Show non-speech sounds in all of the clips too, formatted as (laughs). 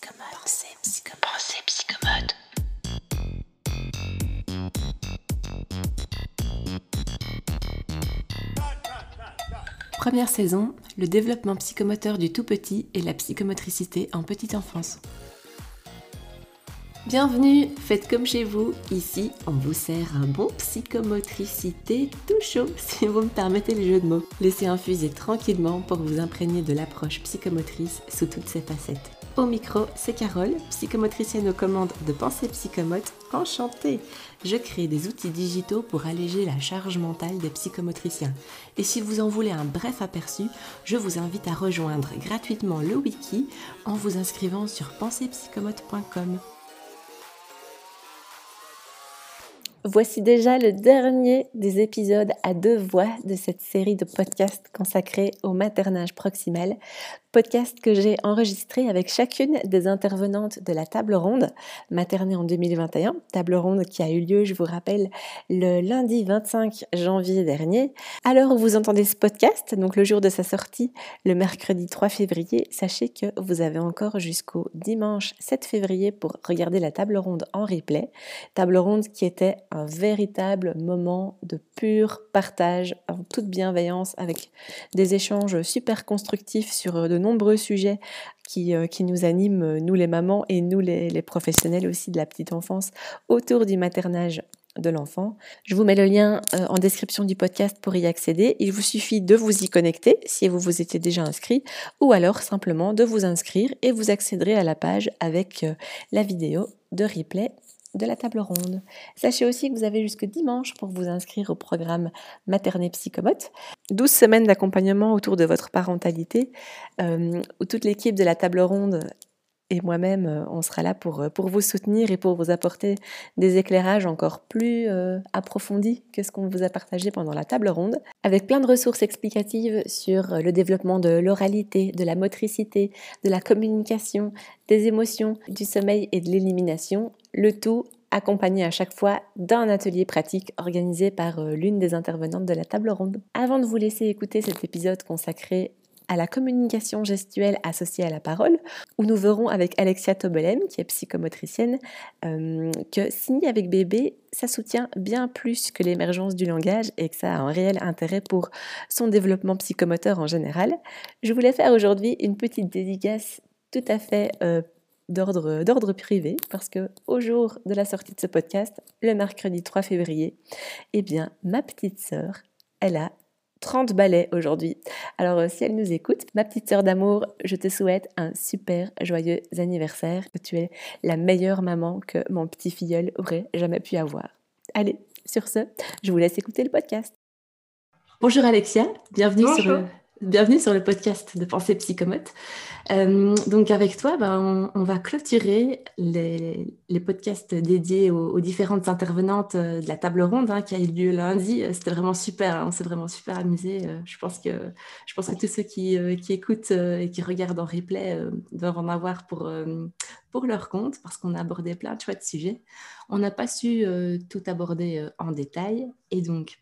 Psychomote. Pensée psychomote. Première saison, le développement psychomoteur du tout petit et la psychomotricité en petite enfance. Bienvenue, faites comme chez vous. Ici, on vous sert un bon psychomotricité tout chaud, (laughs) si vous me permettez le jeu de mots. Laissez infuser tranquillement pour vous imprégner de l'approche psychomotrice sous toutes ses facettes. Au micro, c'est Carole, psychomotricienne aux commandes de Pensée Psychomote. Enchantée Je crée des outils digitaux pour alléger la charge mentale des psychomotriciens. Et si vous en voulez un bref aperçu, je vous invite à rejoindre gratuitement le wiki en vous inscrivant sur pensepsychomote.com. Voici déjà le dernier des épisodes à deux voix de cette série de podcasts consacrés au maternage proximal podcast que j'ai enregistré avec chacune des intervenantes de la table ronde maternée en 2021, table ronde qui a eu lieu, je vous rappelle, le lundi 25 janvier dernier. Alors vous entendez ce podcast, donc le jour de sa sortie, le mercredi 3 février, sachez que vous avez encore jusqu'au dimanche 7 février pour regarder la table ronde en replay. Table ronde qui était un véritable moment de pur partage en toute bienveillance avec des échanges super constructifs sur de nombreux sujets qui, euh, qui, nous animent, euh, nous les mamans et nous les, professionnels aussi de la petite enfance, autour du maternage de l'enfant. Je vous mets le lien euh, en description du podcast pour y accéder. Il vous suffit de vous y connecter si vous vous étiez déjà inscrit ou alors simplement de vous inscrire et vous accéderez à la page avec la vidéo de replay de la table ronde. Sachez aussi que vous avez jusque dimanche pour vous inscrire au programme Materné Psychomote. 12 semaines d'accompagnement autour de votre parentalité, euh, où toute l'équipe de la table ronde et moi-même, euh, on sera là pour, euh, pour vous soutenir et pour vous apporter des éclairages encore plus approfondis que ce qu'on vous a partagé pendant la table ronde, avec plein de ressources explicatives sur le développement de l'oralité, de la motricité, de la communication, des émotions, du sommeil et de l'élimination, le tout accompagné à chaque fois d'un atelier pratique organisé par euh, l'une des intervenantes de la table ronde. Avant de vous laisser écouter cet épisode consacré à la communication gestuelle associée à la parole, où nous verrons avec Alexia Tobelem, qui est psychomotricienne, euh, que signer avec bébé, ça soutient bien plus que l'émergence du langage et que ça a un réel intérêt pour son développement psychomoteur en général. Je voulais faire aujourd'hui une petite dédicace tout à fait euh, d'ordre privé parce que au jour de la sortie de ce podcast, le mercredi 3 février, eh bien ma petite sœur, elle a 30 balais aujourd'hui. Alors euh, si elle nous écoute, ma petite sœur d'amour, je te souhaite un super joyeux anniversaire, que tu es la meilleure maman que mon petit filleul aurait jamais pu avoir. Allez, sur ce, je vous laisse écouter le podcast. Bonjour Alexia, bienvenue sur Bienvenue sur le podcast de Pensée Psychomote. Euh, donc avec toi, ben, on, va clôturer les, podcasts dédiés aux, différentes intervenantes euh, de la table ronde hein, qui a eu lieu lundi. Euh, c'était vraiment super, hein, on s'est vraiment super amusé. Je pense que, je pense que tous ceux qui, écoutent et qui regardent en replay doivent en avoir pour, pour leur compte parce qu'on a abordé plein de chouettes sujets. On n'a pas su tout aborder en détail et donc...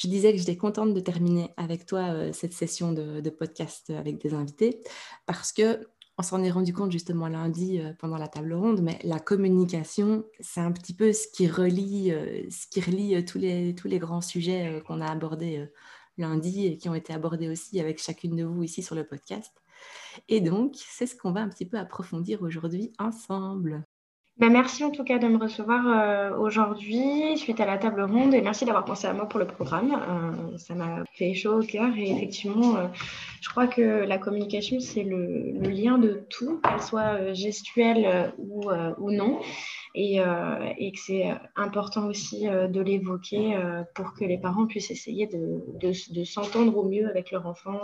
Je disais que j'étais contente de terminer avec toi euh, cette session de, podcast avec des invités parce que on s'en est rendu compte justement lundi euh, pendant la table ronde, mais la communication, c'est un petit peu ce qui relie, euh, ce qui relie tous, les, tous les grands sujets qu'on a abordés lundi et qui ont été abordés aussi avec chacune de vous ici sur le podcast. Et donc, c'est ce qu'on va un petit peu approfondir aujourd'hui ensemble. Bah, merci en tout cas de me recevoir euh, aujourd'hui suite à la table ronde et merci d'avoir pensé à moi pour le programme. Euh, ça m'a fait chaud au cœur et effectivement, euh, je crois que la communication, c'est le, lien de tout, qu'elle soit gestuelle ou, ou, non, et, et que c'est important aussi de l'évoquer pour que les parents puissent essayer de, de, de s'entendre au mieux avec leur enfant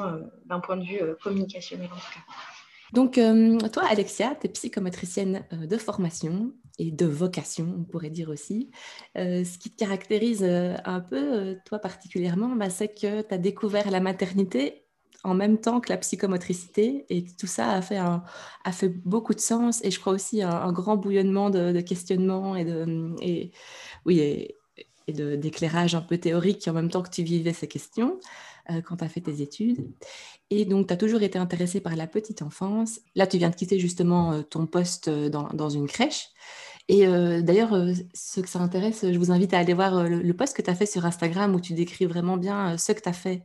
d'un point de vue communicationnel en tout cas. Donc, euh, toi, Alexia, tu es psychomotricienne euh, de formation et de vocation, on pourrait dire aussi. Euh, ce qui te caractérise un peu, toi particulièrement, bah, c'est que tu as découvert la maternité en même temps que la psychomotricité et tout ça a fait, beaucoup de sens et je crois aussi un, grand bouillonnement de, questionnements et de, et, oui, et, d'éclairage un peu théorique en même temps que tu vivais ces questions. Quand tu as fait tes études. Et donc, tu as toujours été intéressée par la petite enfance. Là, tu viens de quitter justement ton poste dans, une crèche. Et d'ailleurs, ceux que ça intéresse, je vous invite à aller voir le, le post que tu as fait sur Instagram où tu décris vraiment bien ce que tu as fait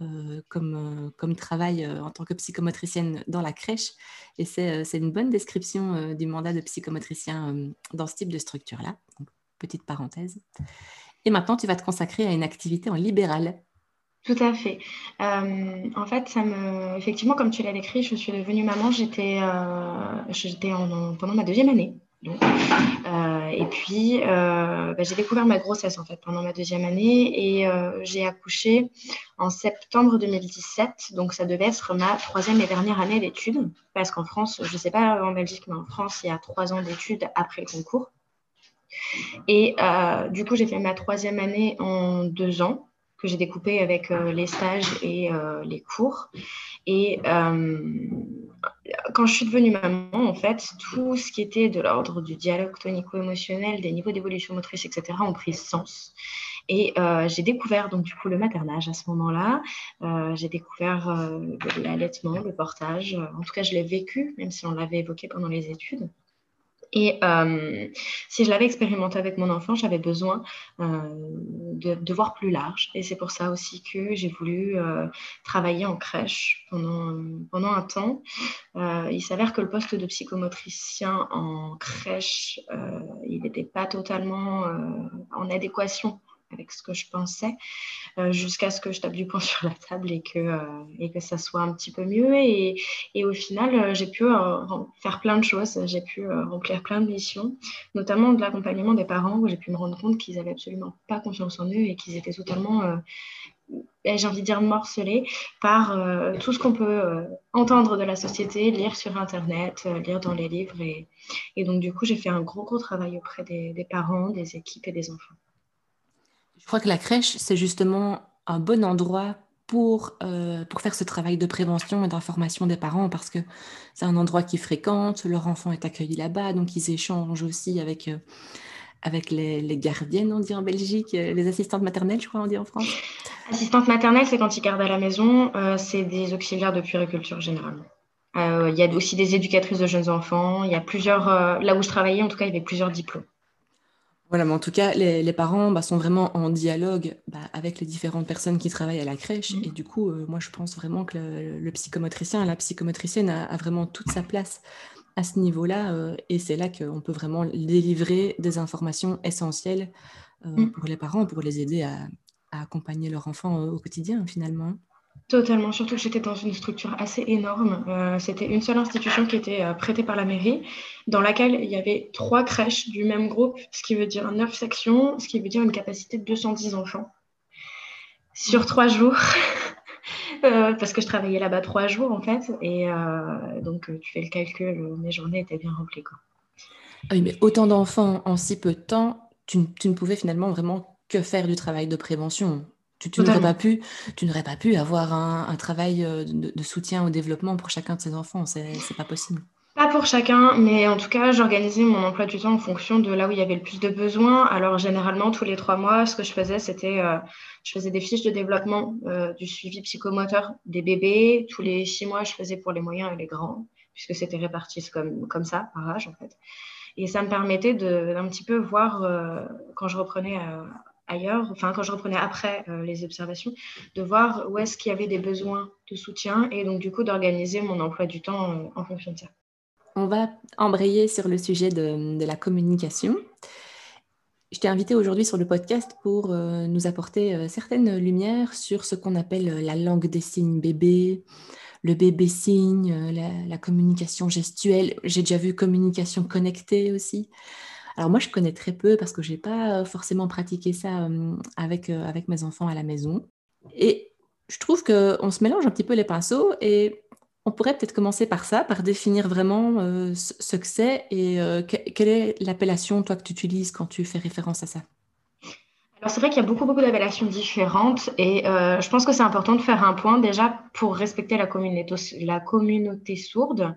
euh, comme, euh, comme travail euh, en tant que psychomotricienne dans la crèche. Et c'est une bonne description du mandat de psychomotricien dans ce type de structure-là. Petite parenthèse. Et maintenant, tu vas te consacrer à une activité en libéral. Tout à fait. en fait, ça me... effectivement, comme tu l'as décrit, je suis devenue maman. J'étais j'étais pendant ma deuxième année. Euh, et puis, euh, bah, j'ai découvert ma grossesse en fait pendant ma deuxième année et euh, j'ai accouché en septembre 2017. Donc, ça devait être ma troisième et dernière année d'études parce qu'en France, je ne sais pas en Belgique, mais en France, il y a trois ans d'études après le concours. Et du coup, j'ai fait ma troisième année en deux ans que j'ai découpé avec les stages et les cours. Et quand je suis devenue maman, en fait, tout ce qui était de l'ordre du dialogue tonico-émotionnel, des niveaux d'évolution motrice, etc., ont pris sens. Et euh, j'ai découvert donc du coup le maternage à ce moment-là. Euh, j'ai découvert euh, l'allaitement, le portage. En tout cas, je l'ai vécu, même si on l'avait évoqué pendant les études. Et euh, si je l'avais expérimenté avec mon enfant, j'avais besoin euh, de, voir plus large. Et c'est pour ça aussi que j'ai voulu euh, travailler en crèche pendant, pendant un temps. il s'avère que le poste de psychomotricien en crèche, il n'était pas totalement en adéquation avec ce que je pensais, euh, jusqu'à ce que je tape du poing (laughs) sur la table et que, euh, et que ça soit un petit peu mieux. Et, et au final, euh, j'ai pu faire plein de choses, j'ai pu remplir plein de missions, notamment de l'accompagnement des parents, où j'ai pu me rendre compte qu'ils n'avaient absolument pas confiance en eux et qu'ils étaient totalement j'ai envie de dire morcelés par tout ce qu'on peut entendre de la société, lire sur Internet, lire dans les livres. Et, et, donc, du coup, j'ai fait un gros, gros travail auprès des parents, des équipes et des enfants. Je crois que la crèche, c'est justement un bon endroit pour, euh, pour faire ce travail de prévention et d'information des parents parce que c'est un endroit qu'ils fréquentent, leur enfant est accueilli là-bas, donc ils échangent aussi avec, euh, avec les, gardiennes, on dit en Belgique, euh, les assistantes maternelles, je crois, on dit en France. Assistantes maternelles, c'est quand ils gardent à la maison, c'est des auxiliaires de puériculture généralement. Il y a aussi des éducatrices de jeunes enfants, il y a plusieurs, là où je travaillais, en tout cas, il y avait plusieurs diplômes. Voilà, mais en tout cas, les, parents bah, sont vraiment en dialogue bah, avec les différentes personnes qui travaillent à la crèche. Mmh. Et du coup, euh, moi, je pense vraiment que le, psychomotricien, la psychomotricienne a, vraiment toute sa place à ce niveau-là. Euh, et c'est là qu'on peut vraiment délivrer des informations essentielles euh, mmh. pour les parents, pour les aider à accompagner leur enfant au quotidien, finalement. Totalement, surtout que j'étais dans une structure assez énorme. Euh, c'était une seule institution qui était euh, prêtée par la mairie, dans laquelle il y avait trois crèches du même groupe, ce qui veut dire neuf sections, ce qui veut dire une capacité de 210 enfants sur trois jours. (laughs) Euh, parce que je travaillais là-bas trois jours en fait, et donc tu fais le calcul, mes journées étaient bien remplies. Ah oui, mais autant d'enfants en si peu de temps, tu ne pouvais finalement vraiment que faire du travail de prévention. Tu, n'aurais pas pu, tu n'aurais pas pu avoir un, travail euh, de, soutien au développement pour chacun de ses enfants. C'est, c'est pas possible. Pas pour chacun, mais en tout cas, j'organisais mon emploi du temps en fonction de là où il y avait le plus de besoins. Alors, généralement, tous les trois mois, ce que je faisais, c'était, euh, je faisais des fiches de développement euh, du suivi psychomoteur des bébés. Tous les six mois, je faisais pour les moyens et les grands, puisque c'était réparti comme, comme ça, par âge, en fait. Et ça me permettait de, d'un petit peu voir, quand je reprenais ailleurs, enfin quand je reprenais après euh, les observations, de voir où est-ce qu'il y avait des besoins de soutien et donc du coup d'organiser mon emploi du temps euh, en fonction de ça. On va embrayer sur le sujet de, la communication. Je t'ai invité aujourd'hui sur le podcast pour euh, nous apporter certaines lumières sur ce qu'on appelle la langue des signes bébé, le bébé signe, la, la communication gestuelle. J'ai déjà vu communication connectée aussi. Alors moi, je connais très peu parce que je n'ai pas forcément pratiqué ça avec, avec mes enfants à la maison. Et je trouve qu'on se mélange un petit peu les pinceaux et on pourrait peut-être commencer par ça, par définir vraiment ce que c'est et quelle est l'appellation, toi, que tu utilises quand tu fais référence à ça? Alors c'est vrai qu'il y a beaucoup, beaucoup d'appellations différentes et euh, je pense que c'est important de faire un point déjà pour respecter la communauté, la communauté sourde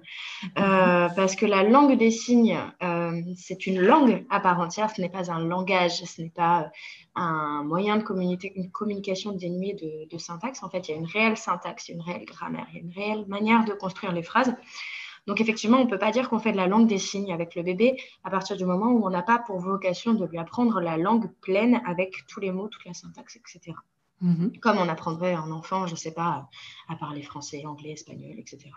euh, mhm. parce que la langue des signes, euh, c'est une langue à part entière, ce n'est pas un langage, ce n'est pas un moyen de communiquer, une communication dénuée de, de, syntaxe. En fait, il y a une réelle syntaxe, une réelle grammaire, il y a une réelle manière de construire les phrases. Donc effectivement, on ne peut pas dire qu'on fait de la langue des signes avec le bébé à partir du moment où on n'a pas pour vocation de lui apprendre la langue pleine avec tous les mots, toute la syntaxe, etc. Mhm. Comme on apprendrait un enfant, je ne sais pas, à parler français, anglais, espagnol, etc.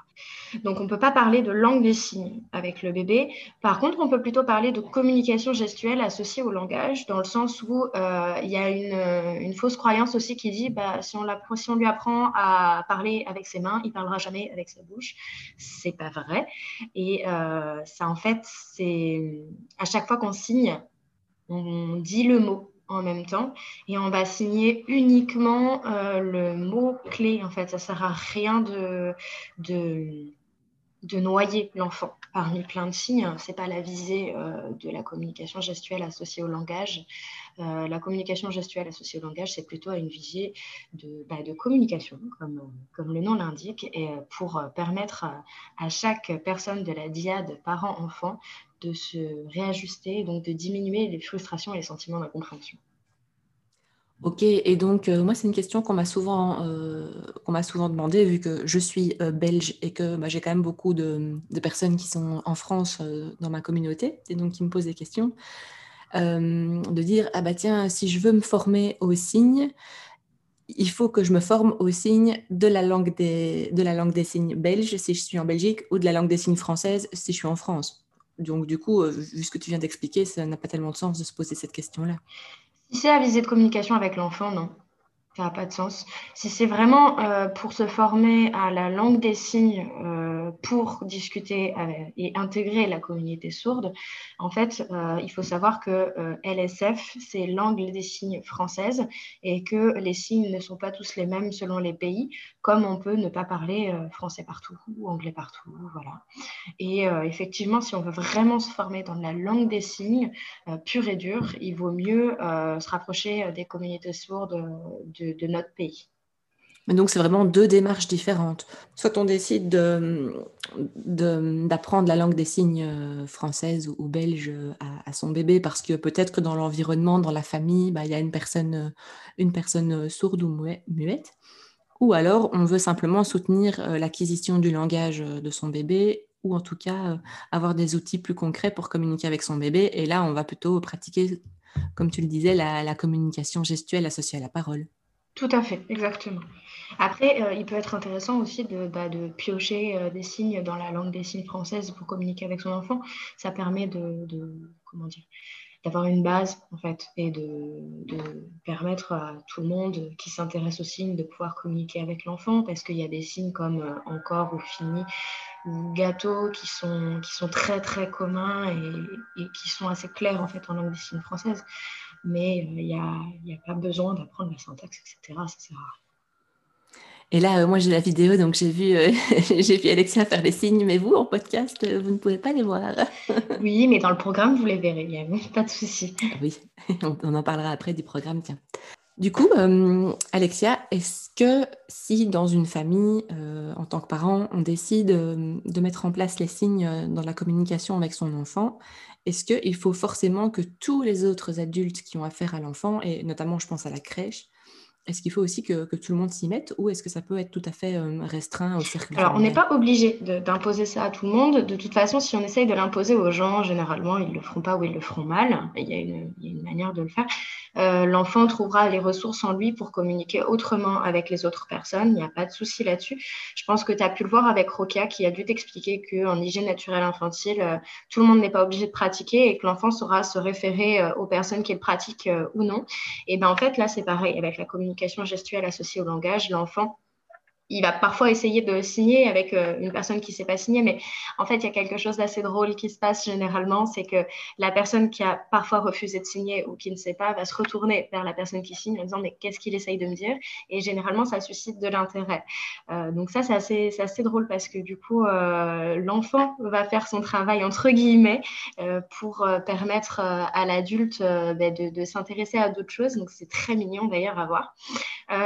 Donc on ne peut pas parler de langue des signes avec le bébé. Par contre, on peut plutôt parler de communication gestuelle associée au langage, dans le sens où euh, il y a une, fausse croyance aussi qui dit bah, si, on lui apprend à parler avec ses mains, il parlera jamais avec sa bouche. C'est pas vrai. Et euh, ça, en fait, c'est à chaque fois qu'on signe, on dit le mot en même temps. Et on va signer uniquement euh, le mot clé en fait. Ça sert à rien de, de, noyer l'enfant parmi plein de signes. C'est pas la visée euh, de la communication gestuelle associée au langage euh, la communication gestuelle associée au langage c'est plutôt une visée de, bah, communication comme, le nom l'indique et pour permettre à, à chaque personne de la diade parent-enfant de se réajuster, donc de diminuer les frustrations et les sentiments d'incompréhension. Ok, et donc euh, moi c'est une question qu'on m'a souvent, euh, souvent demandé vu que je suis euh, belge et que bah, j'ai quand même beaucoup de, de, personnes qui sont en France dans ma communauté et donc qui me posent des questions, de dire ah bah tiens si je veux me former aux signes, il faut que je me forme aux signes de la langue des, de la langue des signes belge si je suis en Belgique ou de la langue des signes française si je suis en France. Donc, du coup, euh, vu ce que tu viens d'expliquer, ça n'a pas tellement de sens de se poser cette question-là. Si c'est à visée de communication avec l'enfant, non? Ça n'a pas de sens. Si c'est vraiment euh, pour se former à la langue des signes euh, pour discuter et intégrer la communauté sourde, en fait, euh, il faut savoir que LSF, c'est langue des signes française et que les signes ne sont pas tous les mêmes selon les pays, comme on peut ne pas parler français partout ou anglais partout. Voilà. Et effectivement, si on veut vraiment se former dans la langue des signes pure et dure, il vaut mieux se rapprocher des communautés sourdes de de, notre pays. Donc, c'est vraiment deux démarches différentes. Soit on décide d'apprendre la langue des signes euh, française ou, belge à, son bébé parce que peut-être que dans l'environnement, dans la famille, bah, il y a une personne, personne sourde ou muette. Ou alors, on veut simplement soutenir euh, l'acquisition du langage de son bébé ou en tout cas euh, avoir des outils plus concrets pour communiquer avec son bébé. Et là, on va plutôt pratiquer, comme tu le disais, la communication gestuelle associée à la parole. Tout à fait, exactement. Après, euh, il peut être intéressant aussi de, bah, piocher euh, des signes dans la langue des signes française pour communiquer avec son enfant. Ça permet de, comment dire, d'avoir une base en fait et de, permettre à tout le monde qui s'intéresse aux signes de pouvoir communiquer avec l'enfant parce qu'il y a des signes comme euh, encore ou fini ou gâteau qui sont, qui sont très très communs et, et, qui sont assez clairs en fait en langue des signes française mais euh, il n'y a, pas besoin d'apprendre la syntaxe, etc. Ça sert à et là, euh, moi, j'ai la vidéo, donc j'ai vu, euh, (laughs) j'ai vu Alexia faire les signes, mais vous, en podcast, vous ne pouvez pas les voir. (laughs) oui, mais dans le programme, vous les verrez, il n'y a pas de souci. Oui, (laughs) on, en parlera après du programme, tiens. Du coup, Alexia, est-ce que si dans une famille, en tant que parent, on décide de mettre en place les signes dans la communication avec son enfant, est-ce qu'il faut forcément que tous les autres adultes qui ont affaire à l'enfant, et notamment je pense à la crèche, est-ce qu'il faut aussi que, tout le monde s'y mette ou est-ce que ça peut être tout à fait euh, restreint au cercle Alors, on n'est pas obligé d'imposer ça à tout le monde. De toute façon, si on essaye de l'imposer aux gens, généralement, ils ne le feront pas ou ils le feront mal. Il y a une, il y a une manière de le faire. Euh, l'enfant trouvera les ressources en lui pour communiquer autrement avec les autres personnes. Il n'y a pas de souci là-dessus. Je pense que tu as pu le voir avec Rokia qui a dû t'expliquer qu'en hygiène naturelle infantile, euh, tout le monde n'est pas obligé de pratiquer et que l'enfant saura se référer euh, aux personnes qui le pratiquent ou non. Et ben en fait, là, c'est pareil avec la communication gestuelle associée au langage. L'enfant il va parfois essayer de signer avec euh, une personne qui ne sait pas signer, mais en fait, il y a quelque chose d'assez drôle qui se passe généralement, c'est que la personne qui a parfois refusé de signer ou qui ne sait pas va se retourner vers la personne qui signe en disant mais qu'est-ce qu'il essaye de me dire? Et généralement, ça suscite de l'intérêt. Euh, donc ça, c'est assez, drôle parce que du coup, euh, l'enfant va faire son travail entre guillemets pour permettre à l'adulte ben, de s'intéresser à d'autres choses. Donc c'est très mignon d'ailleurs à voir.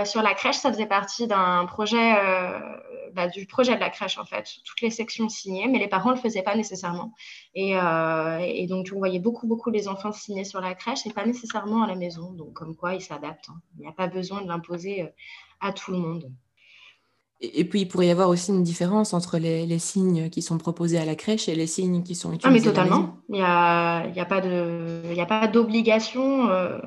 sur la crèche, ça faisait partie d'un projet projet, bah, du projet de la crèche, en fait. Toutes les sections signées, mais les parents ne le faisaient pas nécessairement. Et, et, donc, on voyait beaucoup, beaucoup les enfants signer sur la crèche et pas nécessairement à la maison. Donc, comme quoi, ils s'adaptent. Hein. Il n'y a pas besoin de l'imposer à tout le monde. Et puis, il pourrait y avoir aussi une différence entre les, signes qui sont proposés à la crèche et les signes qui sont utilisés. Ah, mais totalement. Il n'y a, y a, pas de, a pas d'obligation euh,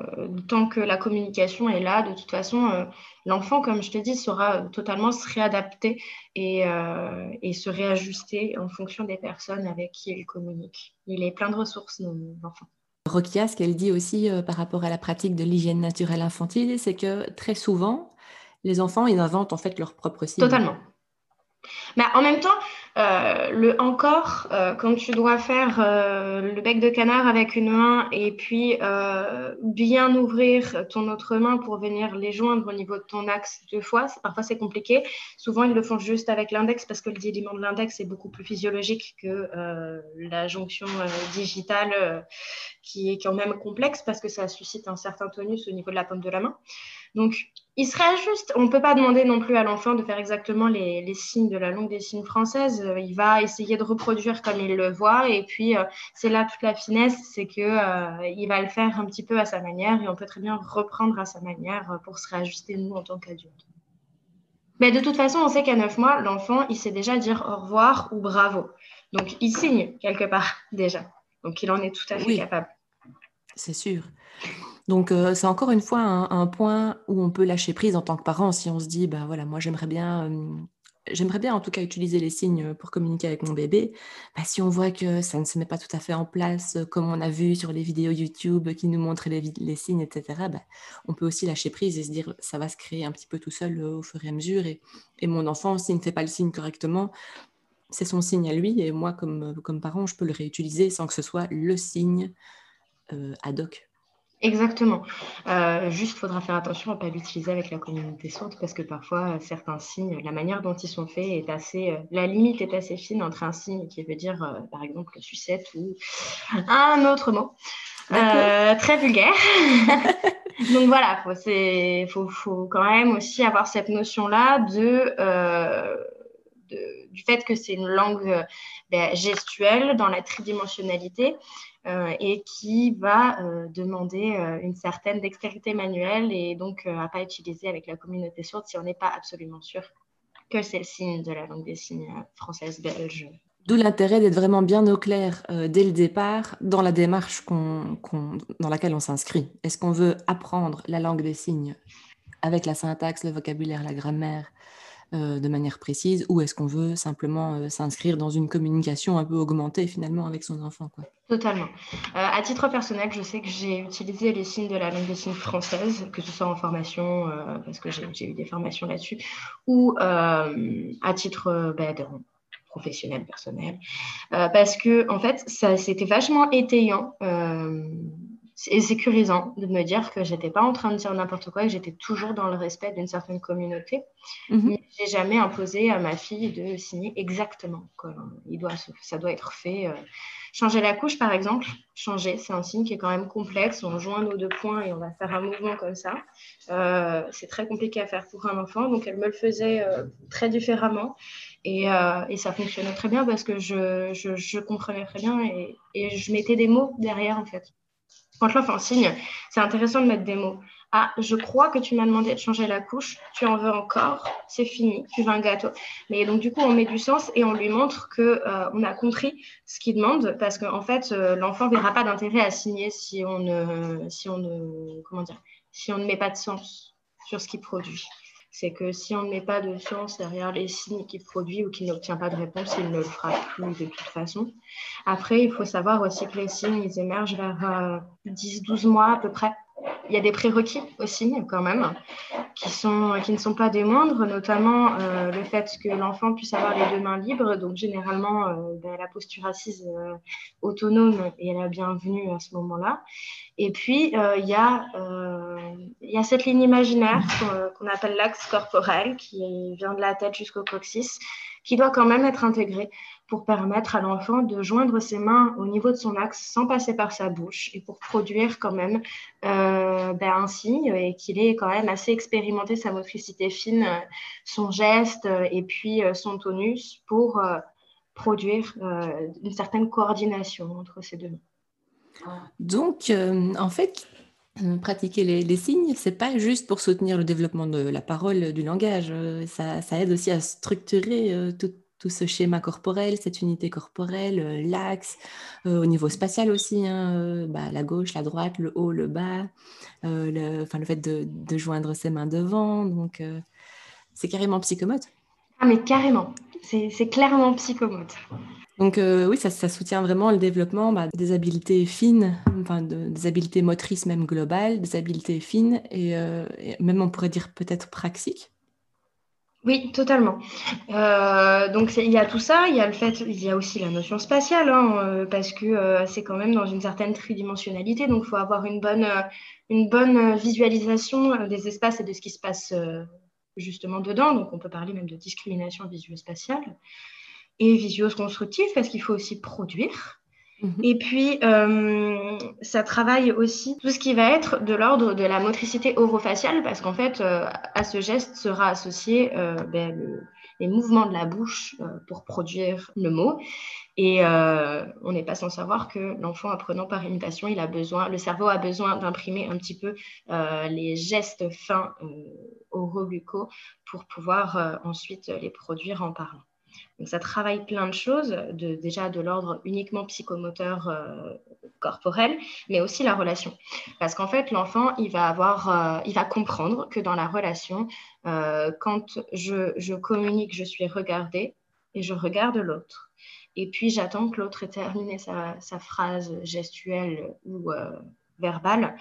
tant que la communication est là. De toute façon, euh, l'enfant, comme je te dis, saura totalement se réadapter et, euh, et, se réajuster en fonction des personnes avec qui il communique. Il est plein de ressources, l'enfant. Rokia, ce qu'elle dit aussi par rapport à la pratique de l'hygiène naturelle infantile, c'est que très souvent, les enfants, ils inventent en fait leur propre signe. Totalement. En même temps, euh, le encore, euh, quand tu dois faire euh, le bec de canard avec une main et puis bien ouvrir ton autre main pour venir les joindre au niveau de ton axe deux fois, parfois c'est compliqué. Souvent, ils le font juste avec l'index parce que le déliement de l'index est beaucoup plus physiologique que la jonction digitale qui est quand même complexe parce que ça suscite un certain tonus au niveau de la paume de la main. Donc, il serait juste, on ne peut pas demander non plus à l'enfant de faire exactement les, signes de la langue des signes française. Euh, il va essayer de reproduire comme il le voit. Et puis, euh, c'est là toute la finesse, c'est qu'il euh, il va le faire un petit peu à sa manière et on peut très bien reprendre à sa manière pour se réajuster nous en tant qu'adultes. Mais de toute façon, on sait qu'à 9 mois, l'enfant, il sait déjà dire au revoir ou bravo. Donc, il signe quelque part (laughs) déjà. Donc, il en est tout à fait capable. C'est sûr. Donc, euh, c'est encore une fois un, point où on peut lâcher prise en tant que parent si on se dit, ben voilà, moi j'aimerais bien, euh, j'aimerais bien en tout cas utiliser les signes pour communiquer avec mon bébé. Bah, si on voit que ça ne se met pas tout à fait en place euh, comme on a vu sur les vidéos YouTube qui nous montrent les, signes, etc., bah, on peut aussi lâcher prise et se dire, ça va se créer un petit peu tout seul au fur et à mesure. Et, mon enfant, s'il ne fait pas le signe correctement, c'est son signe à lui et moi, comme, comme parent, je peux le réutiliser sans que ce soit le signe ad hoc. Exactement. Euh, juste, il faudra faire attention à ne pas l'utiliser avec la communauté sourde parce que parfois, certains signes, la manière dont ils sont faits est assez. Euh, la limite est assez fine entre un signe qui veut dire, euh, par exemple, sucette ou un autre mot. très vulgaire. (laughs) Donc voilà, il faut, faut, quand même aussi avoir cette notion-là de, du fait que c'est une langue ben, gestuelle dans la tridimensionnalité euh, et qui va euh, demander euh, une certaine dextérité manuelle et donc à pas utiliser avec la communauté sourde si on n'est pas absolument sûr que c'est le signe de la langue des signes française, belge. D'où l'intérêt d'être vraiment bien au clair dès le départ dans la démarche dans laquelle on s'inscrit. Est-ce qu'on veut apprendre la langue des signes avec la syntaxe, le vocabulaire, la grammaire, euh, de manière précise ou est-ce qu'on veut simplement euh, s'inscrire dans une communication un peu augmentée finalement avec son enfant. Totalement. Euh, à titre personnel, je sais que j'ai utilisé les signes de la langue des signes française, que ce soit en formation, parce que j'ai eu des formations là-dessus, ou à titre bah, professionnel, personnel, parce que en fait, ça c'était vachement étayant et sécurisant de me dire que j'étais pas en train de dire n'importe quoi, que j'étais toujours dans le respect d'une certaine communauté. Je mhm. J'ai jamais imposé à ma fille de signer exactement. Il doit, ça doit être fait. Euh. Changer la couche, par exemple, changer, c'est un signe qui est quand même complexe. On joint nos deux points et on va faire un mouvement comme ça. Euh, c'est très compliqué à faire pour un enfant, donc elle me le faisait euh, très différemment. Et, et, ça fonctionnait très bien parce que je, je, je comprenais très bien et, et je mettais des mots derrière, en fait quand l'enfant signe, c'est intéressant de mettre des mots. Ah, je crois que tu m'as demandé de changer la couche, tu en veux encore, c'est fini, tu veux un gâteau. Mais donc, du coup, on met du sens et on lui montre qu'on euh, on a compris ce qu'il demande parce qu'en en fait, euh, l'enfant verra pas d'intérêt à signer si on, ne, si, on ne, comment dire, si on ne met pas de sens sur ce qu'il produit c'est que si on ne met pas de sens derrière les signes qu'il produit ou qu'il n'obtient pas de réponse, il ne le fera plus de toute façon. Après, il faut savoir aussi que les signes, ils émergent vers 10-12 euh, mois à peu près il y a des prérequis aussi quand même qui, sont, qui ne sont pas des moindres, notamment euh, le fait que l'enfant puisse avoir les deux mains libres. Donc généralement, euh, ben, la posture assise euh, autonome est la bienvenue à ce moment-là. Et puis, il y, a, y a cette ligne imaginaire qu'on appelle l'axe corporel qui vient de la tête jusqu'au coccyx, qui doit quand même être intégrée pour permettre à l'enfant de joindre ses mains au niveau de son axe sans passer par sa bouche et pour produire quand même euh, ben, un signe et qu'il ait quand même assez expérimenté sa motricité fine, euh, son geste euh, et puis son tonus pour produire une certaine coordination entre ces deux mains. Donc, en fait, pratiquer les, les signes, c'est pas juste pour soutenir le développement de la parole, du langage. Ça, ça aide aussi à structurer tout, tout ce schéma corporel, cette unité corporelle, euh, l'axe, euh, au niveau spatial aussi, hein, euh, bah, la gauche, la droite, le haut, le bas, le, le fait de, joindre ses mains devant. Donc, c'est carrément psychomote. Ah, mais carrément, c'est clairement psychomote. Donc oui, ça, ça, soutient vraiment le développement bah, des habiletés fines, enfin des habiletés motrices même globales, des habiletés fines et, et même on pourrait dire peut-être praxiques. Oui, totalement. Euh, donc il y a tout ça, il y a le fait, il y a aussi la notion spatiale, hein, euh, parce que euh, c'est quand même dans une certaine tridimensionnalité, donc il faut avoir une bonne, une bonne visualisation des espaces et de ce qui se passe justement dedans. Donc on peut parler même de discrimination visuo-spatiale et visio-constructive, parce qu'il faut aussi produire. Mhm. Et puis, euh, ça travaille aussi tout ce qui va être de l'ordre de la motricité orofaciale, parce qu'en fait, euh, à ce geste sera associé euh, ben, les mouvements de la bouche pour produire le mot. Et on n'est pas sans savoir que l'enfant apprenant par imitation, il a besoin, le cerveau a besoin d'imprimer un petit peu les gestes fins orobucaux pour pouvoir ensuite les produire en parlant. Donc ça travaille plein de choses, déjà de l'ordre uniquement psychomoteur euh, corporel, mais aussi la relation. Parce qu'en fait, l'enfant, il va avoir, euh, il va comprendre que dans la relation, euh, quand je, je, communique, je suis regardée et je regarde l'autre. Et puis j'attends que l'autre ait terminé sa, sa, phrase gestuelle ou verbale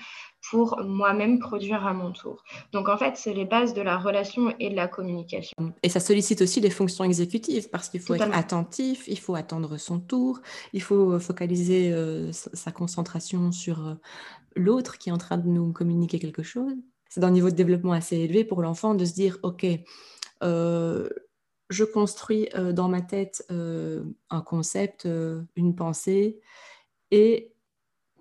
pour moi-même produire à mon tour. Donc en fait, c'est les bases de la relation et de la communication. Et ça sollicite aussi les fonctions exécutives parce qu'il faut être attentif, il faut attendre son tour, il faut focaliser euh, sa concentration sur euh, l'autre qui est en train de nous communiquer quelque chose. C'est d'un niveau de développement assez élevé pour l'enfant de se dire, OK, euh, je construis dans ma tête un concept, une pensée, et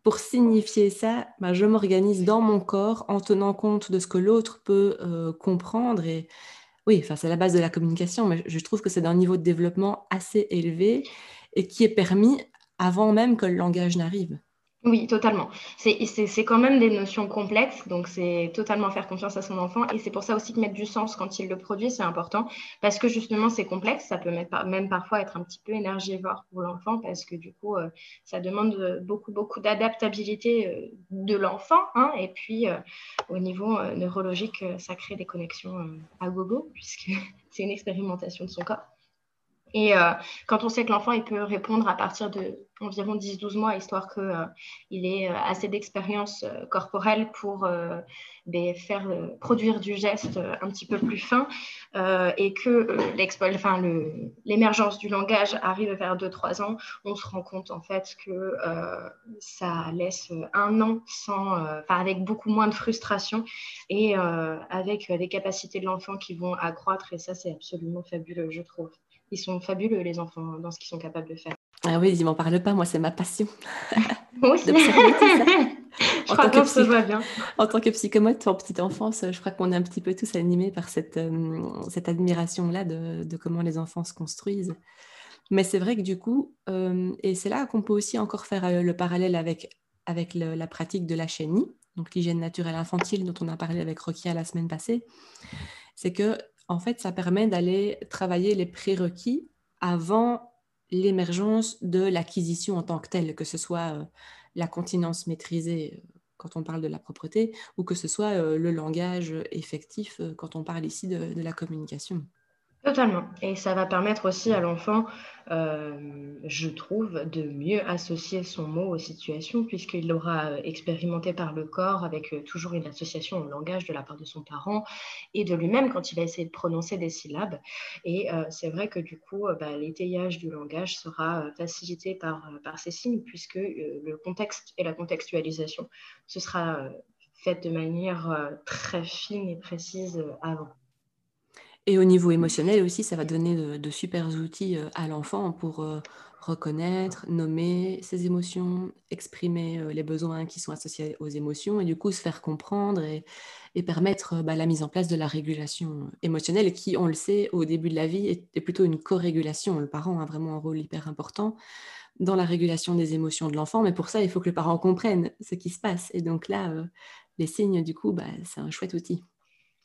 pour signifier ça, bah, je m'organise dans mon corps en tenant compte de ce que l'autre peut euh, comprendre. Et oui, c'est la base de la communication, mais je trouve que c'est d'un niveau de développement assez élevé et qui est permis avant même que le langage n'arrive. Oui, totalement. C'est quand même des notions complexes, donc c'est totalement faire confiance à son enfant. Et c'est pour ça aussi que mettre du sens quand il le produit, c'est important, parce que justement, c'est complexe. Ça peut même parfois être un petit peu énergivore pour l'enfant, parce que du coup, euh, ça demande beaucoup, beaucoup d'adaptabilité euh, de l'enfant. Hein. et puis, euh, au niveau neurologique, ça crée des connexions à gogo, puisque (laughs) c'est une expérimentation de son corps. Et euh, quand on sait que l'enfant il peut répondre à partir de environ 10-12 mois, histoire qu'il euh, ait euh, assez d'expérience corporelle pour ben, faire produire du geste un petit peu plus fin, et que l'émergence du langage arrive vers 2-3 ans, on se rend compte en fait que ça laisse un an sans, avec beaucoup moins de frustration et avec des capacités de l'enfant qui vont accroître, et ça c'est absolument fabuleux, je trouve ils sont fabuleux, les enfants, dans ce qu'ils sont capables de faire. Ah oui, ils m'en parlent pas, moi, c'est ma passion. (laughs) Moi aussi. (laughs) je crois que se voit bien. En tant que psychomote en petite enfance, je crois qu'on est un petit peu tous animés par cette, euh, cette admiration-là de, de, comment les enfants se construisent. Mais c'est vrai que du coup, euh, et c'est là qu'on peut aussi encore faire euh, le parallèle avec, avec la pratique de la chénie, donc l'hygiène naturelle infantile dont on a parlé avec Rokia la semaine passée, c'est que en fait, ça permet d'aller travailler les prérequis avant l'émergence de l'acquisition en tant que telle, que ce soit euh, la continence maîtrisée euh, quand on parle de la propreté, ou que ce soit euh, le langage effectif quand on parle ici de la communication. Totalement. Et ça va permettre aussi à l'enfant, euh, je trouve, de mieux associer son mot aux situations, puisqu'il l'aura expérimenté par le corps avec euh, toujours une association au langage de la part de son parent et de lui-même quand il va essayer de prononcer des syllabes. Et euh, c'est vrai que du coup, bah, l'étayage du langage sera facilité par, par ces signes, puisque le contexte et la contextualisation, ce sera fait de manière très fine et précise avant. Et au niveau émotionnel aussi, ça va donner de, de super outils à l'enfant pour reconnaître, nommer ses émotions, exprimer euh, les besoins qui sont associés aux émotions et du coup se faire comprendre et, permettre bah, la mise en place de la régulation émotionnelle qui, on le sait, au début de la vie est, plutôt une co-régulation. Le parent a vraiment un rôle hyper important dans la régulation des émotions de l'enfant, mais pour ça, il faut que le parent comprenne ce qui se passe. Et donc là, euh, les signes, du coup, bah, c'est un chouette outil.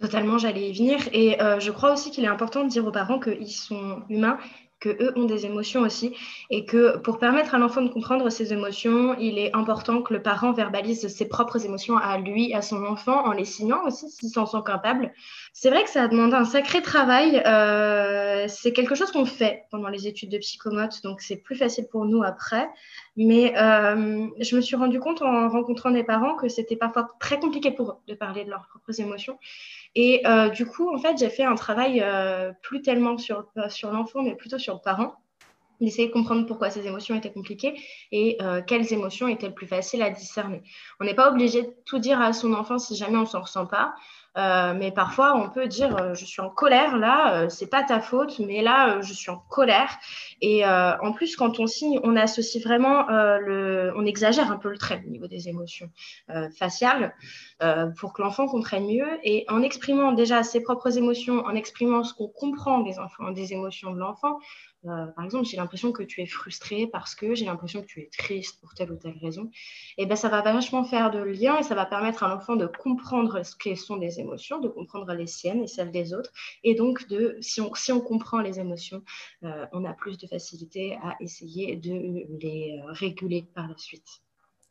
Totalement, j'allais y venir. Et euh, je crois aussi qu'il est important de dire aux parents qu'ils sont humains que eux ont des émotions aussi et que pour permettre à l'enfant de comprendre ses émotions, il est important que le parent verbalise ses propres émotions à lui, à son enfant, en les signant aussi s'ils s'en sont capables. C'est vrai que ça a demandé un sacré travail. Euh, c'est quelque chose qu'on fait pendant les études de psychomote, donc c'est plus facile pour nous après. Mais euh, je me suis rendu compte en rencontrant des parents que c'était parfois très compliqué pour eux de parler de leurs propres émotions. Et euh, du coup, en fait, j'ai fait un travail euh, plus tellement sur, l'enfant, mais plutôt sur le parent, d'essayer de comprendre pourquoi ces émotions étaient compliquées et quelles émotions étaient le plus faciles à discerner. On n'est pas obligé de tout dire à son enfant si jamais on s'en ressent pas. Euh, mais parfois, on peut dire euh, je suis en colère là, euh, c'est pas ta faute, mais là, je suis en colère. Et en plus, quand on signe, on associe vraiment le, on exagère un peu le trait au niveau des émotions faciales pour que l'enfant comprenne mieux. Et en exprimant déjà ses propres émotions, en exprimant ce qu'on comprend des enfants, des émotions de l'enfant, euh, par exemple, j'ai l'impression que tu es frustré parce que j'ai l'impression que tu es triste pour telle ou telle raison. Et ben, ça va vachement faire de lien et ça va permettre à l'enfant de comprendre ce qu'elles sont des émotions, de comprendre les siennes et celles des autres. Et donc, de, si, on, si on comprend les émotions, euh, on a plus de facilité à essayer de les euh, réguler par la suite.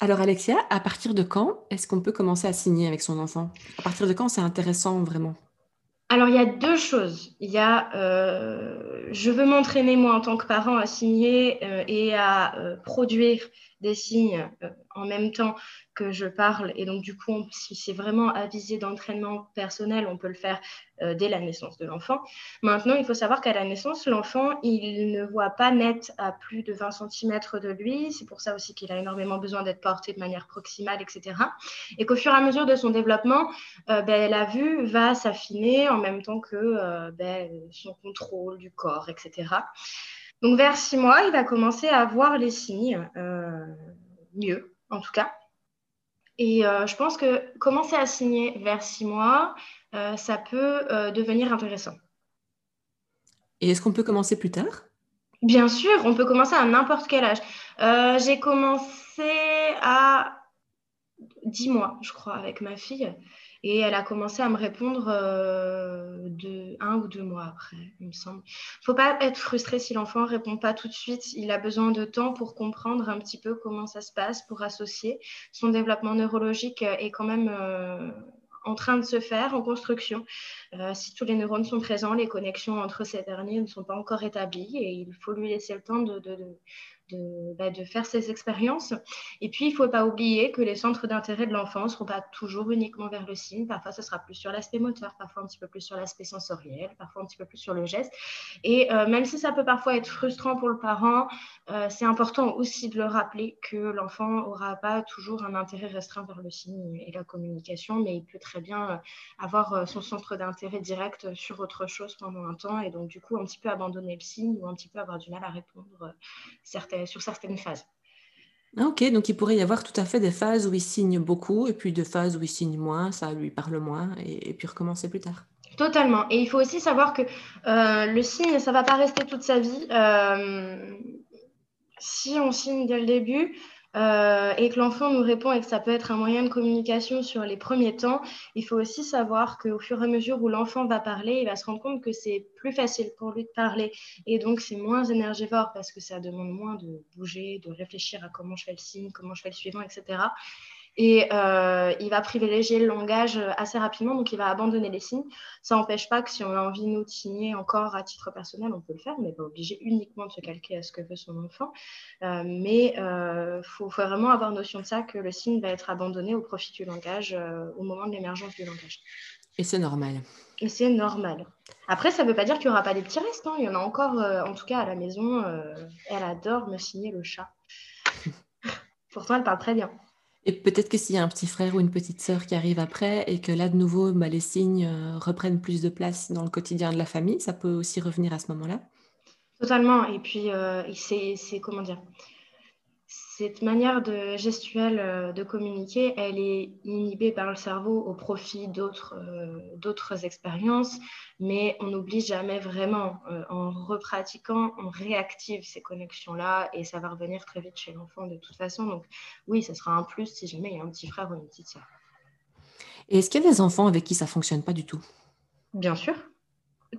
Alors Alexia, à partir de quand est-ce qu'on peut commencer à signer avec son enfant? À partir de quand c'est intéressant vraiment? Alors, il y a deux choses. Il y a, euh, je veux m'entraîner, moi, en tant que parent, à signer euh, et à euh, produire des signes en même temps que je parle. Et donc, du coup, si c'est vraiment avisé d'entraînement personnel, on peut le faire euh, dès la naissance de l'enfant. Maintenant, il faut savoir qu'à la naissance, l'enfant, il ne voit pas net à plus de 20 cm de lui. C'est pour ça aussi qu'il a énormément besoin d'être porté de manière proximale, etc. Et qu'au fur et à mesure de son développement, euh, ben, la vue va s'affiner en même temps que euh, ben, son contrôle du corps, etc. Donc, vers six mois, il va commencer à voir les signes mieux, en tout cas. Et euh, je pense que commencer à signer vers six mois, euh, ça peut euh, devenir intéressant. Et est-ce qu'on peut commencer plus tard? Bien sûr, on peut commencer à n'importe quel âge. J'ai commencé à 10 mois, je crois, avec ma fille. Et elle a commencé à me répondre euh, de un ou deux mois après, il me semble. Il ne faut pas être frustré si l'enfant ne répond pas tout de suite. Il a besoin de temps pour comprendre un petit peu comment ça se passe, pour associer. Son développement neurologique est quand même euh, en train de se faire, en construction. Euh, si tous les neurones sont présents, les connexions entre ces derniers ne sont pas encore établies et il faut lui laisser le temps de, bah, de, faire ces expériences. Et puis, il ne faut pas oublier que les centres d'intérêt de l'enfant ne seront pas toujours uniquement vers le signe. Parfois, ce sera plus sur l'aspect moteur, parfois un petit peu plus sur l'aspect sensoriel, parfois un petit peu plus sur le geste. Et euh, même si ça peut parfois être frustrant pour le parent, euh, c'est important aussi de le rappeler que l'enfant n'aura pas toujours un intérêt restreint vers le signe et la communication, mais il peut très bien euh, avoir son centre d'intérêt direct sur autre chose pendant un temps et donc du coup un petit peu abandonner le signe ou un petit peu avoir du mal à répondre certaines sur certaines phases. Ah, ok, donc il pourrait y avoir tout à fait des phases où il signe beaucoup et puis des phases où il signe moins, ça lui parle moins et, puis recommencer plus tard. Totalement. Et il faut aussi savoir que euh, le signe, ça ne va pas rester toute sa vie. Euh, si on signe dès le début, euh, et que l'enfant nous répond et que ça peut être un moyen de communication sur les premiers temps, il faut aussi savoir qu'au fur et à mesure où l'enfant va parler, il va se rendre compte que c'est plus facile pour lui de parler et donc c'est moins énergivore parce que ça demande moins de bouger, de réfléchir à comment je fais le signe, comment je fais le suivant, etc. Et euh, il va privilégier le langage assez rapidement, donc il va abandonner les signes. Ça n'empêche pas que si on a envie, nous, de signer encore à titre personnel, on peut le faire. N'est pas obligé uniquement de se calquer à ce que veut son enfant. Euh, mais il euh, faut, vraiment avoir notion de ça, que le signe va être abandonné au profit du langage au moment de l'émergence du langage. Et c'est normal. Et c'est normal. Après, ça ne veut pas dire qu'il n'y aura pas des petits restes. Hein. Il y en a encore, en tout cas à la maison. elle adore me signer le chat. (laughs) Pourtant, elle parle très bien. Et peut-être que s'il y a un petit frère ou une petite sœur qui arrive après et que là, de nouveau, bah, les signes euh, reprennent plus de place dans le quotidien de la famille, ça peut aussi revenir à ce moment-là. Totalement. Et puis, euh, c'est comment dire cette manière de, gestuelle euh, de communiquer, elle est inhibée par le cerveau au profit d'autres euh, expériences, mais on n'oublie jamais vraiment. Euh, en repratiquant, on réactive ces connexions-là et ça va revenir très vite chez l'enfant de toute façon. Donc oui, ça sera un plus si jamais il y a un petit frère ou une petite soeur. Et est-ce qu'il y a des enfants avec qui ça fonctionne pas du tout? Bien sûr.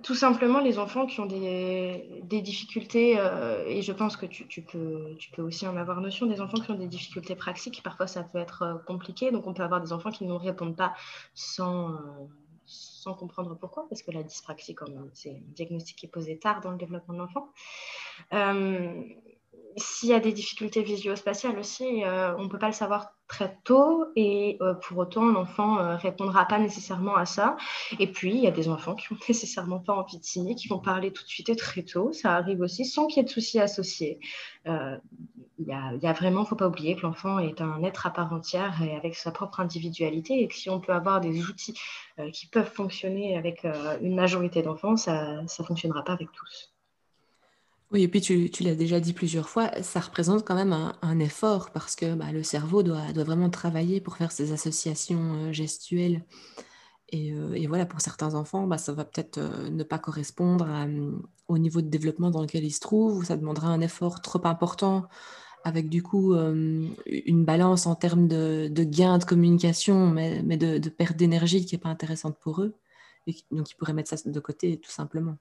Tout simplement, les enfants qui ont des, difficultés, euh, et je pense que tu, peux, aussi en avoir notion, des enfants qui ont des difficultés pratiques, parfois ça peut être euh, compliqué, donc on peut avoir des enfants qui ne nous répondent pas sans, euh, comprendre pourquoi, parce que la dyspraxie, c'est un diagnostic qui est posé tard dans le développement de l'enfant. S'il y a des difficultés visuospatiales aussi, on ne peut pas le savoir très tôt et euh, pour autant l'enfant euh, répondra pas nécessairement à ça. Et puis il y a des enfants qui n'ont (laughs) nécessairement pas envie de signer, qui vont parler tout de suite et très tôt. Ça arrive aussi sans qu'il y ait de soucis associés. Euh, il y, a, vraiment, faut pas oublier que l'enfant est un être à part entière et avec sa propre individualité et que si on peut avoir des outils qui peuvent fonctionner avec une majorité d'enfants, ça ne fonctionnera pas avec tous. Oui, et puis tu, l'as déjà dit plusieurs fois, ça représente quand même un, effort parce que bah, le cerveau doit, vraiment travailler pour faire ces associations euh, gestuelles. Euh, et, voilà, pour certains enfants, bah, ça va peut-être euh, ne pas correspondre au niveau de développement dans lequel ils se trouvent, ou ça demandera un effort trop important avec du coup une balance en termes de, de gain de communication, mais, de perte d'énergie qui n'est pas intéressante pour eux. Et donc ils pourraient mettre ça de côté tout simplement.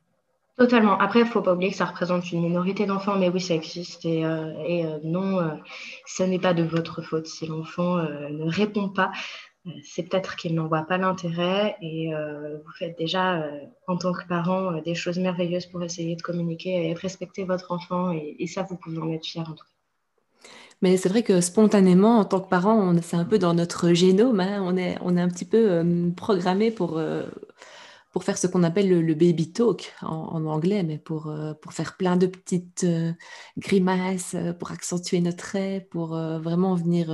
Totalement. Après, il ne faut pas oublier que ça représente une minorité d'enfants, mais oui, ça existe. Et, euh, euh, non, euh, ce n'est pas de votre faute. Si l'enfant ne répond pas, c'est peut-être qu'il n'en voit pas l'intérêt. Et vous faites déjà, en tant que parent, des choses merveilleuses pour essayer de communiquer et respecter votre enfant. Et, ça, vous pouvez en être fier en tout cas. Mais c'est vrai que spontanément, en tant que parent, c'est un peu dans notre génome. Hein. on, est, on est un petit peu programmé pour pour faire ce qu'on appelle le, baby talk en, anglais, mais pour, euh, pour faire plein de petites euh, grimaces, euh, pour accentuer notre trait, pour vraiment venir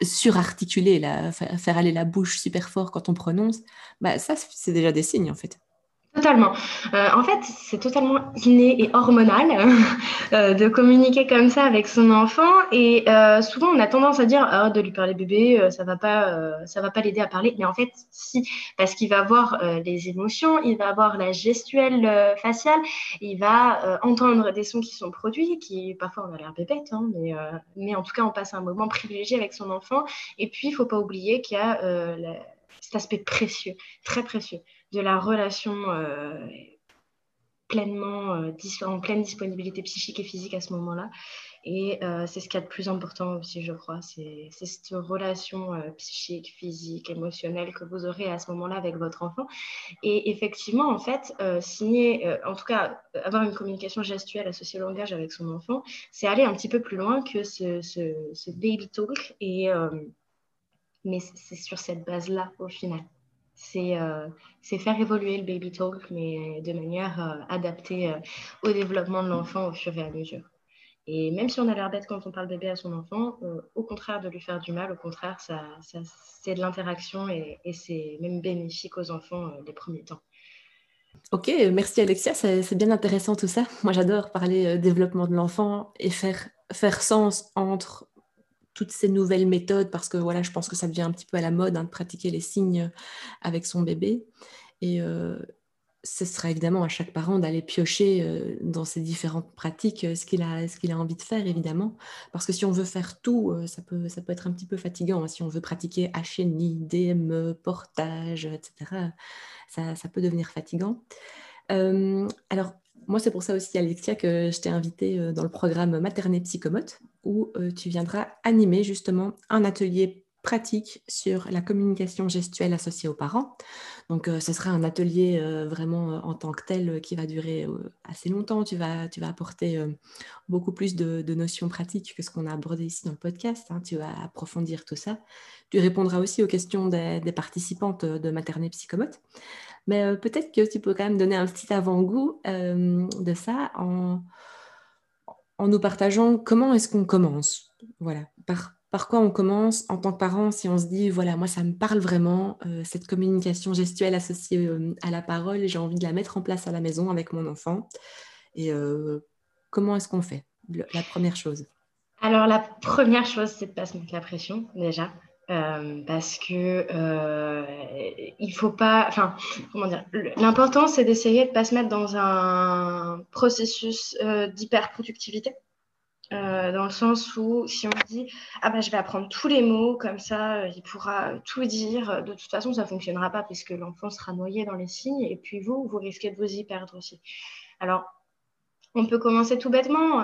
surarticuler, faire aller la bouche super fort quand on prononce, bah, ça, c'est déjà des signes en fait. Totalement. Euh, en fait, c'est totalement inné et hormonal (laughs) euh, de communiquer comme ça avec son enfant. Et euh, souvent, on a tendance à dire ah, de lui parler bébé, ça va pas, ça va pas l'aider à parler. Mais en fait, si, parce qu'il va avoir les émotions, il va avoir la gestuelle faciale, il va entendre des sons qui sont produits, qui parfois on a l'air bébête, hein, mais, mais en tout cas, on passe un moment privilégié avec son enfant. Et puis, il faut pas oublier qu'il y a cet aspect précieux, très précieux de la relation euh, pleinement euh, en pleine disponibilité psychique et physique à ce moment-là. Et euh, c'est ce qu'il y a de plus important aussi, je crois. C'est cette relation psychique, physique, émotionnelle que vous aurez à ce moment-là avec votre enfant. Et effectivement, en fait, signer, en tout cas, avoir une communication gestuelle associée au langage avec son enfant, c'est aller un petit peu plus loin que ce, baby talk. Et, mais c'est sur cette base-là, au final. Euh, c'est faire évoluer le baby talk, mais de manière euh, adaptée euh, au développement de l'enfant au fur et à mesure. Et même si on a l'air bête quand on parle bébé à son enfant, au contraire de lui faire du mal, au contraire, ça, c'est de l'interaction et, c'est même bénéfique aux enfants les premiers temps. Ok, merci Alexia, c'est bien intéressant tout ça. Moi j'adore parler développement de l'enfant et faire, faire sens entre toutes ces nouvelles méthodes parce que voilà, je pense que ça devient un petit peu à la mode hein, de pratiquer les signes avec son bébé. Et euh, ce sera évidemment à chaque parent d'aller piocher euh, dans ces différentes pratiques euh, ce qu'il a, a envie de faire, évidemment. Parce que si on veut faire tout, ça, peut, ça peut être un petit peu fatigant. Hein. Si on veut pratiquer HNI, DME, portage, etc., ça, ça peut devenir fatigant. alors, moi, c'est pour ça aussi, Alexia, que je t'ai invité dans le programme Maternet Psychomote où euh, tu viendras animer justement un atelier pratique sur la communication gestuelle associée aux parents. Donc, euh, ce sera un atelier euh, vraiment en tant que tel qui va durer assez longtemps. Tu vas, tu vas apporter beaucoup plus de, notions pratiques que ce qu'on a abordé ici dans le podcast. Hein. Tu vas approfondir tout ça. Tu répondras aussi aux questions des, participantes de Maternet Psychomote. Mais peut-être que tu peux quand même donner un petit avant-goût de ça en, en nous partageant comment est-ce qu'on commence. Voilà, par, par quoi on commence en tant que parent si on se dit, voilà, moi, ça me parle vraiment, cette communication gestuelle associée à la parole, j'ai envie de la mettre en place à la maison avec mon enfant. Et comment est-ce qu'on fait? La première chose. Alors, la première chose, c'est de pas se mettre la pression, déjà. Euh, parce que euh, il faut pas, enfin, comment dire, l'important c'est d'essayer de pas se mettre dans un processus euh, d'hyper-productivité, dans le sens où si on dit ah ben je vais apprendre tous les mots comme ça, il pourra tout dire, de toute façon ça fonctionnera pas puisque l'enfant sera noyé dans les signes et puis vous vous risquez de vous y perdre aussi. Alors on peut commencer tout bêtement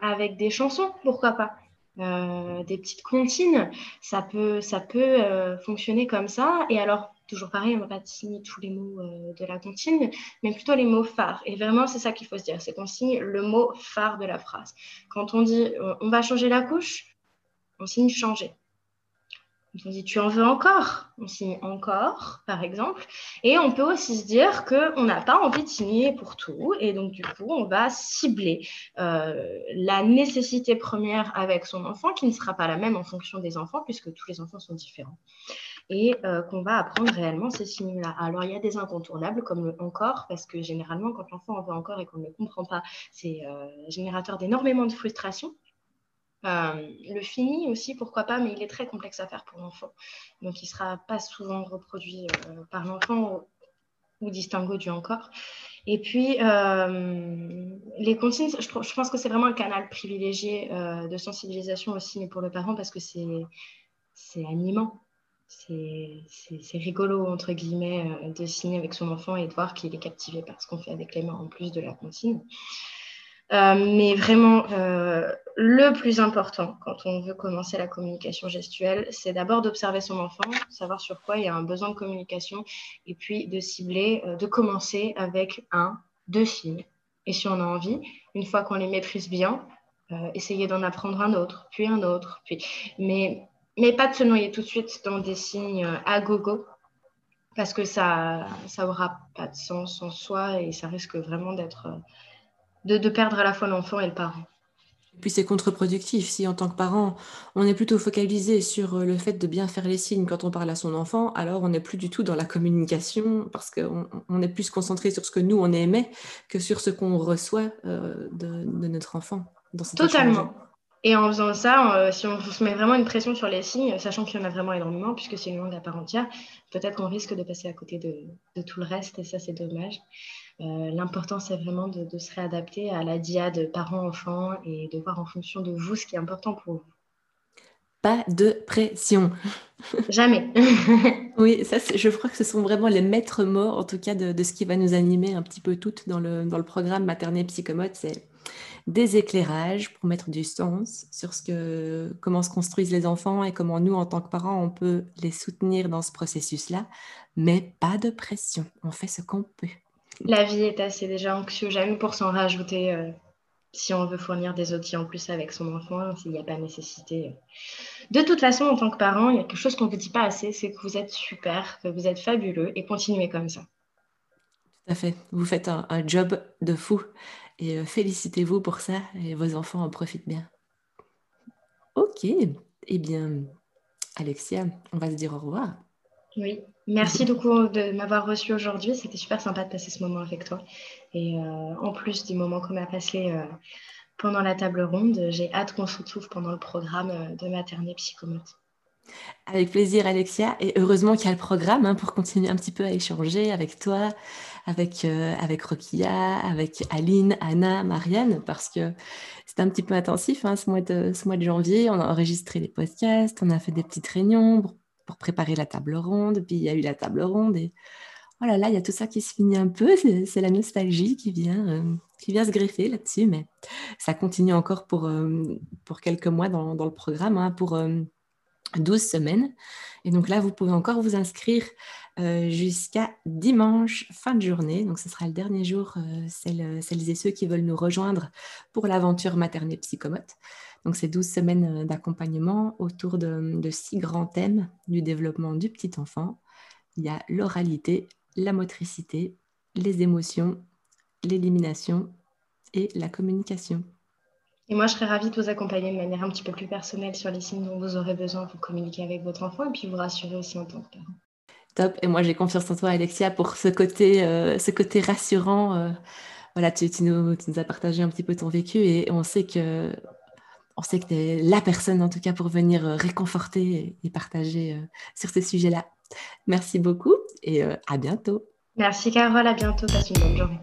avec des chansons, pourquoi pas? Euh, des petites comptines, ça peut, ça peut euh, fonctionner comme ça. Et alors, toujours pareil, on ne va pas signer tous les mots euh, de la comptine, mais plutôt les mots phares. Et vraiment, c'est ça qu'il faut se dire, c'est qu'on signe le mot phare de la phrase. Quand on dit on va changer la couche, on signe changer. On dit tu en veux encore? On signe encore, par exemple. Et on peut aussi se dire qu'on n'a pas envie de signer pour tout. Et donc, du coup, on va cibler euh, la nécessité première avec son enfant, qui ne sera pas la même en fonction des enfants, puisque tous les enfants sont différents. Et euh, qu'on va apprendre réellement ces signes-là. Alors, il y a des incontournables comme le encore, parce que généralement, quand l'enfant en veut encore et qu'on ne le comprend pas, c'est euh, générateur d'énormément de frustration. Euh, le fini aussi, pourquoi pas, mais il est très complexe à faire pour l'enfant. Donc, il ne sera pas souvent reproduit euh, par l'enfant ou, distingué du encore. Et puis, euh, les consignes, je, je, pense que c'est vraiment un canal privilégié de sensibilisation aussi, mais pour le parent, parce que c'est animant. C'est rigolo, entre guillemets, de signer avec son enfant et de voir qu'il est captivé par ce qu'on fait avec les mains en plus de la consigne. Euh, mais vraiment, euh, le plus important quand on veut commencer la communication gestuelle, c'est d'abord d'observer son enfant, savoir sur quoi il y a un besoin de communication, et puis de cibler, euh, de commencer avec un, deux signes. Et si on a envie, une fois qu'on les maîtrise bien, essayer d'en apprendre un autre, puis un autre, puis... Mais, mais pas de se noyer tout de suite dans des signes à gogo, parce que ça n'aura pas de sens en soi et ça risque vraiment d'être de, perdre à la fois l'enfant et le parent. Et puis c'est contre-productif. Si en tant que parent, on est plutôt focalisé sur le fait de bien faire les signes quand on parle à son enfant, alors on n'est plus du tout dans la communication parce qu'on est plus concentré sur ce que nous, on aimait que sur ce qu'on reçoit euh, de, notre enfant. Dans Totalement. Et en faisant ça, euh, si on se met vraiment une pression sur les signes, sachant qu'il y en a vraiment énormément, puisque c'est une langue à part entière, peut-être qu'on risque de passer à côté de, tout le reste, et ça, c'est dommage. Euh, l'important, c'est vraiment de, se réadapter à la diade parents-enfants et de voir en fonction de vous ce qui est important pour vous. Pas de pression. Jamais. (laughs) oui, ça, je crois que ce sont vraiment les maîtres mots, en tout cas, de, ce qui va nous animer un petit peu toutes dans le, dans le programme Maternelle Psychomote. C'est des éclairages pour mettre du sens sur ce que, comment se construisent les enfants et comment nous, en tant que parents, on peut les soutenir dans ce processus-là, mais pas de pression. On fait ce qu'on peut. La vie est assez déjà anxiogène pour s'en rajouter euh, si on veut fournir des outils en plus avec son enfant, s'il n'y a pas nécessité. De toute façon, en tant que parent, il y a quelque chose qu'on ne vous dit pas assez, c'est que vous êtes super, que vous êtes fabuleux et continuez comme ça. Tout à fait. Vous faites un, job de fou et euh, félicitez-vous pour ça et vos enfants en profitent bien. Ok, eh bien, Alexia, on va se dire au revoir. Oui, merci beaucoup de m'avoir reçu aujourd'hui. C'était super sympa de passer ce moment avec toi. Et euh, en plus du moment qu'on a passé euh, pendant la table ronde, j'ai hâte qu'on se retrouve pendant le programme euh, de maternelle psychomote. Avec plaisir, Alexia. Et heureusement qu'il y a le programme hein, pour continuer un petit peu à échanger avec toi, avec, avec Rokia, avec Aline, Anna, Marianne, parce que c'est un petit peu intensif hein, ce, mois de, ce mois de janvier. On a enregistré les podcasts, on a fait des petites réunions pour préparer la table ronde. Puis il y a eu la table ronde et oh là là, il y a tout ça qui se finit un peu. C'est la nostalgie qui vient, euh, qui vient se greffer là-dessus. Mais ça continue encore pour, euh, pour quelques mois dans, dans le programme, hein, pour 12 euh, semaines. Et donc là, vous pouvez encore vous inscrire jusqu'à dimanche, fin de journée. Donc ce sera le dernier jour, celles, celles, et ceux qui veulent nous rejoindre pour l'aventure maternelle psychomote. Donc, c'est 12 semaines euh, d'accompagnement autour de, six grands thèmes du développement du petit enfant. Il y a l'oralité, la motricité, les émotions, l'élimination et la communication. Et moi, je serais ravie de vous accompagner de manière un petit peu plus personnelle sur les signes dont vous aurez besoin pour communiquer avec votre enfant et puis vous rassurer aussi en tant que parent. Top. Et moi, j'ai confiance en toi, Alexia, pour ce côté, euh, ce côté rassurant. Euh, voilà, tu, nous, tu, nous, as partagé un petit peu ton vécu et on sait que on sait que tu es la personne, en tout cas, pour venir euh, réconforter et partager sur ces sujets-là. Merci beaucoup et à bientôt. Merci, Carole. À bientôt. Passe une bonne journée.